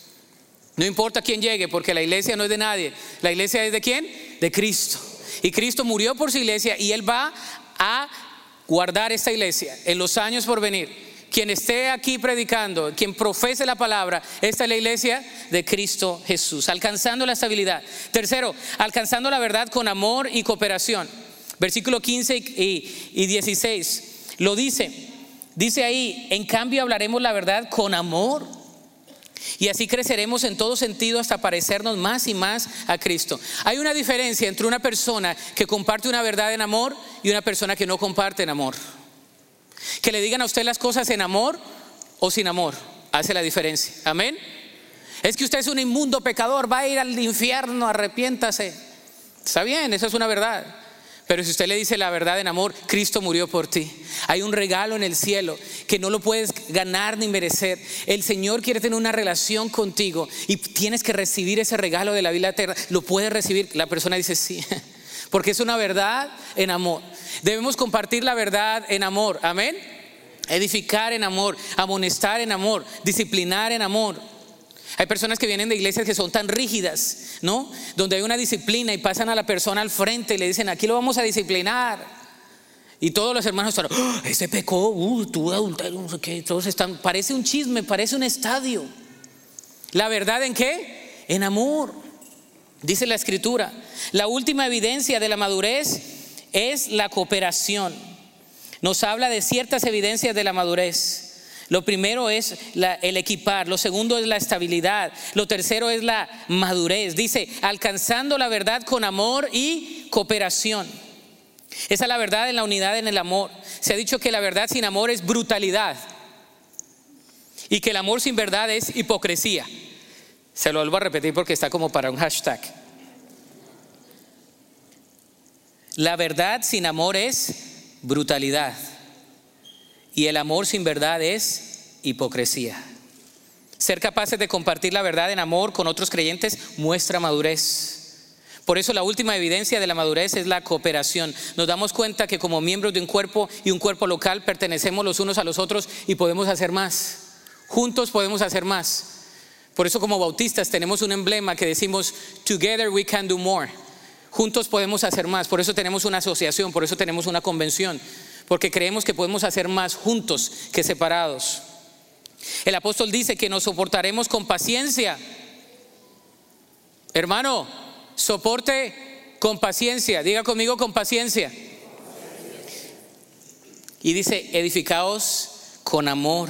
No importa quién llegue, porque la iglesia no es de nadie. La iglesia es de quién? De Cristo. Y Cristo murió por su iglesia y Él va a guardar esta iglesia en los años por venir. Quien esté aquí predicando, quien profese la palabra, esta es la iglesia de Cristo Jesús, alcanzando la estabilidad. Tercero, alcanzando la verdad con amor y cooperación. Versículo 15 y, y 16 lo dice. Dice ahí, en cambio hablaremos la verdad con amor. Y así creceremos en todo sentido hasta parecernos más y más a Cristo. Hay una diferencia entre una persona que comparte una verdad en amor y una persona que no comparte en amor. Que le digan a usted las cosas en amor o sin amor. Hace la diferencia. Amén. Es que usted es un inmundo pecador, va a ir al infierno, arrepiéntase. Está bien, eso es una verdad. Pero si usted le dice la verdad en amor, Cristo murió por ti. Hay un regalo en el cielo que no lo puedes ganar ni merecer. El Señor quiere tener una relación contigo y tienes que recibir ese regalo de la vida eterna. Lo puedes recibir. La persona dice sí, porque es una verdad en amor. Debemos compartir la verdad en amor. Amén. Edificar en amor, amonestar en amor, disciplinar en amor. Hay personas que vienen de iglesias que son tan rígidas, ¿no? Donde hay una disciplina y pasan a la persona al frente y le dicen, aquí lo vamos a disciplinar. Y todos los hermanos están, ¡Oh, ese pecó, uh, tú adulterio, no sé qué. Todos están, parece un chisme, parece un estadio. ¿La verdad en qué? En amor. Dice la escritura. La última evidencia de la madurez es la cooperación. Nos habla de ciertas evidencias de la madurez. Lo primero es el equipar, lo segundo es la estabilidad, lo tercero es la madurez. Dice, alcanzando la verdad con amor y cooperación. Esa es la verdad en la unidad, en el amor. Se ha dicho que la verdad sin amor es brutalidad y que el amor sin verdad es hipocresía. Se lo vuelvo a repetir porque está como para un hashtag. La verdad sin amor es brutalidad. Y el amor sin verdad es hipocresía. Ser capaces de compartir la verdad en amor con otros creyentes muestra madurez. Por eso la última evidencia de la madurez es la cooperación. Nos damos cuenta que como miembros de un cuerpo y un cuerpo local pertenecemos los unos a los otros y podemos hacer más. Juntos podemos hacer más. Por eso como bautistas tenemos un emblema que decimos, Together we can do more. Juntos podemos hacer más. Por eso tenemos una asociación, por eso tenemos una convención porque creemos que podemos hacer más juntos que separados. El apóstol dice que nos soportaremos con paciencia. Hermano, soporte con paciencia. Diga conmigo con paciencia. Y dice, edificaos con amor.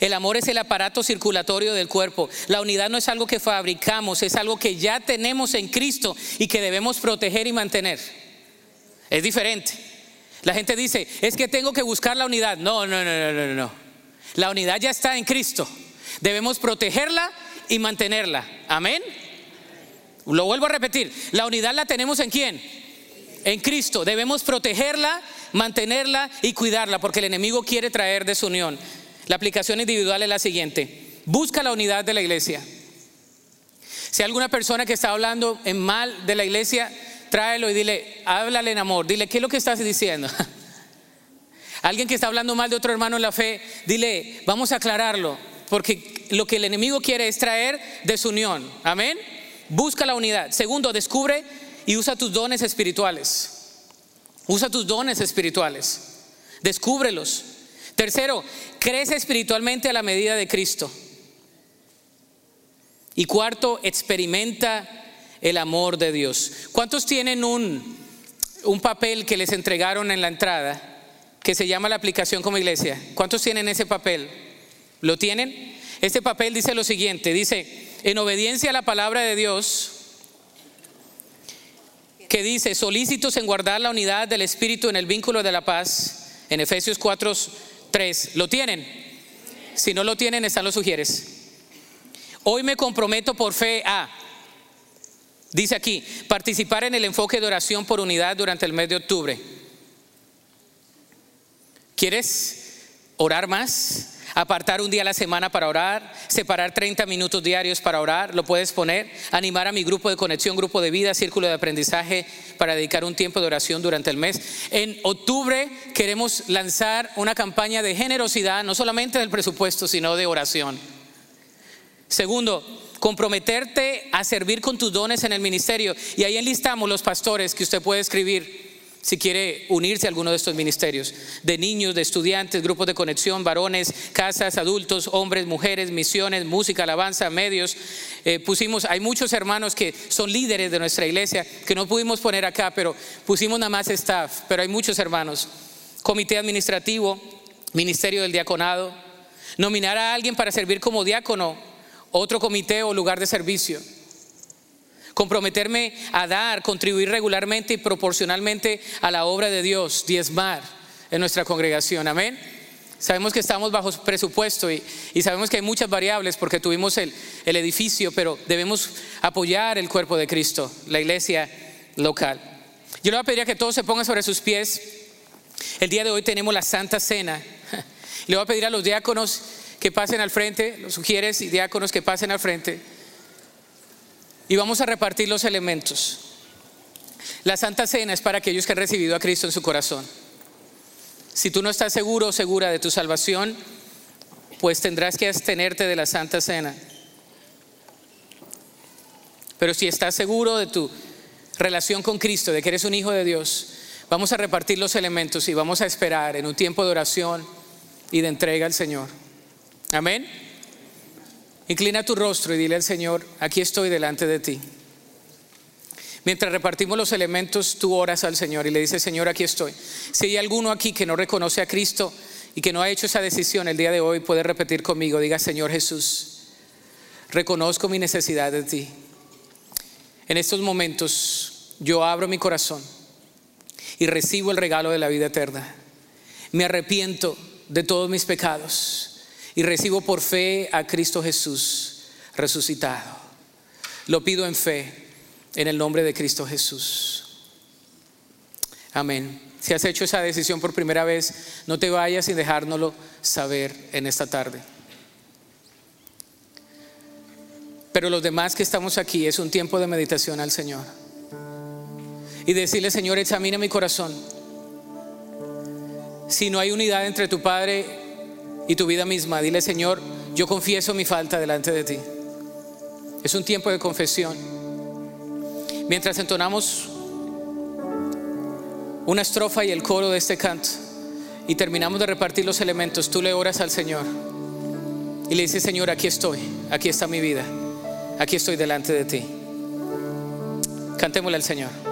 El amor es el aparato circulatorio del cuerpo. La unidad no es algo que fabricamos, es algo que ya tenemos en Cristo y que debemos proteger y mantener. Es diferente. La gente dice, es que tengo que buscar la unidad. No, no, no, no, no, La unidad ya está en Cristo. Debemos protegerla y mantenerla. Amén. Lo vuelvo a repetir. La unidad la tenemos en quién? En Cristo. Debemos protegerla, mantenerla y cuidarla porque el enemigo quiere traer desunión. La aplicación individual es la siguiente. Busca la unidad de la iglesia. Si hay alguna persona que está hablando en mal de la iglesia, tráelo y dile, háblale en amor, dile, ¿qué es lo que estás diciendo? Alguien que está hablando mal de otro hermano en la fe, dile, vamos a aclararlo, porque lo que el enemigo quiere es traer desunión. Amén. Busca la unidad. Segundo, descubre y usa tus dones espirituales. Usa tus dones espirituales. Descúbrelos. Tercero, crece espiritualmente a la medida de Cristo. Y cuarto, experimenta el amor de Dios. ¿Cuántos tienen un, un papel que les entregaron en la entrada que se llama la aplicación como iglesia. ¿Cuántos tienen ese papel? ¿Lo tienen? Este papel dice lo siguiente, dice, en obediencia a la palabra de Dios, que dice, solícitos en guardar la unidad del Espíritu en el vínculo de la paz, en Efesios 4, 3. ¿Lo tienen? Si no lo tienen, están los sugieres. Hoy me comprometo por fe a, dice aquí, participar en el enfoque de oración por unidad durante el mes de octubre. ¿Quieres orar más? apartar un día a la semana para orar, separar 30 minutos diarios para orar, lo puedes poner, animar a mi grupo de conexión, grupo de vida, círculo de aprendizaje para dedicar un tiempo de oración durante el mes. En octubre queremos lanzar una campaña de generosidad, no solamente del presupuesto, sino de oración. Segundo, comprometerte a servir con tus dones en el ministerio. Y ahí enlistamos los pastores que usted puede escribir si quiere unirse a alguno de estos ministerios, de niños, de estudiantes, grupos de conexión, varones, casas, adultos, hombres, mujeres, misiones, música, alabanza, medios. Eh, pusimos, hay muchos hermanos que son líderes de nuestra iglesia, que no pudimos poner acá, pero pusimos nada más staff, pero hay muchos hermanos. Comité administrativo, ministerio del diaconado, nominar a alguien para servir como diácono, otro comité o lugar de servicio comprometerme a dar, contribuir regularmente y proporcionalmente a la obra de Dios, diezmar en nuestra congregación. Amén. Sabemos que estamos bajo presupuesto y, sabemos que hay muchas variables porque tuvimos el, el edificio, pero debemos apoyar el cuerpo de Cristo, la iglesia local. Yo le voy a pedir a que todos se pongan sobre sus pies. El día de hoy tenemos la Santa Cena. Le voy a pedir a los diáconos que pasen al frente, los sugieres y diáconos que pasen al frente y vamos a repartir los elementos. La Santa Cena es para aquellos que han recibido a Cristo en su corazón. Si tú no estás seguro o segura de tu salvación, pues tendrás que abstenerte de la Santa Cena. Pero si estás seguro de tu relación con Cristo, de que eres un hijo de Dios, vamos a repartir los elementos y vamos a esperar en un tiempo de oración y de entrega al Señor. Amén. Inclina tu rostro y dile al Señor, aquí estoy delante de ti. Mientras repartimos los elementos, tú oras al Señor y le dices, Señor, aquí estoy. Si hay alguno aquí que no reconoce a Cristo y que no ha hecho esa decisión el día de hoy, puede repetir conmigo, diga, Señor Jesús, reconozco mi necesidad de ti. En estos momentos yo abro mi corazón y recibo el regalo de la vida eterna. Me arrepiento de todos mis pecados y recibo por fe a Cristo Jesús resucitado. Lo pido en fe en el nombre de Cristo Jesús. Amén. Si has hecho esa decisión por primera vez, no te vayas sin dejárnoslo saber en esta tarde. Pero los demás que estamos aquí es un tiempo de meditación al Señor. Y decirle, Señor, examina mi corazón. Si no hay unidad entre tu Padre y tu vida misma. Dile, Señor, yo confieso mi falta delante de ti. Es un tiempo de confesión. Mientras entonamos una estrofa y el coro de este canto y terminamos de repartir los elementos, tú le oras al Señor y le dices, Señor, aquí estoy, aquí está mi vida, aquí estoy delante de ti. Cantémosle al Señor.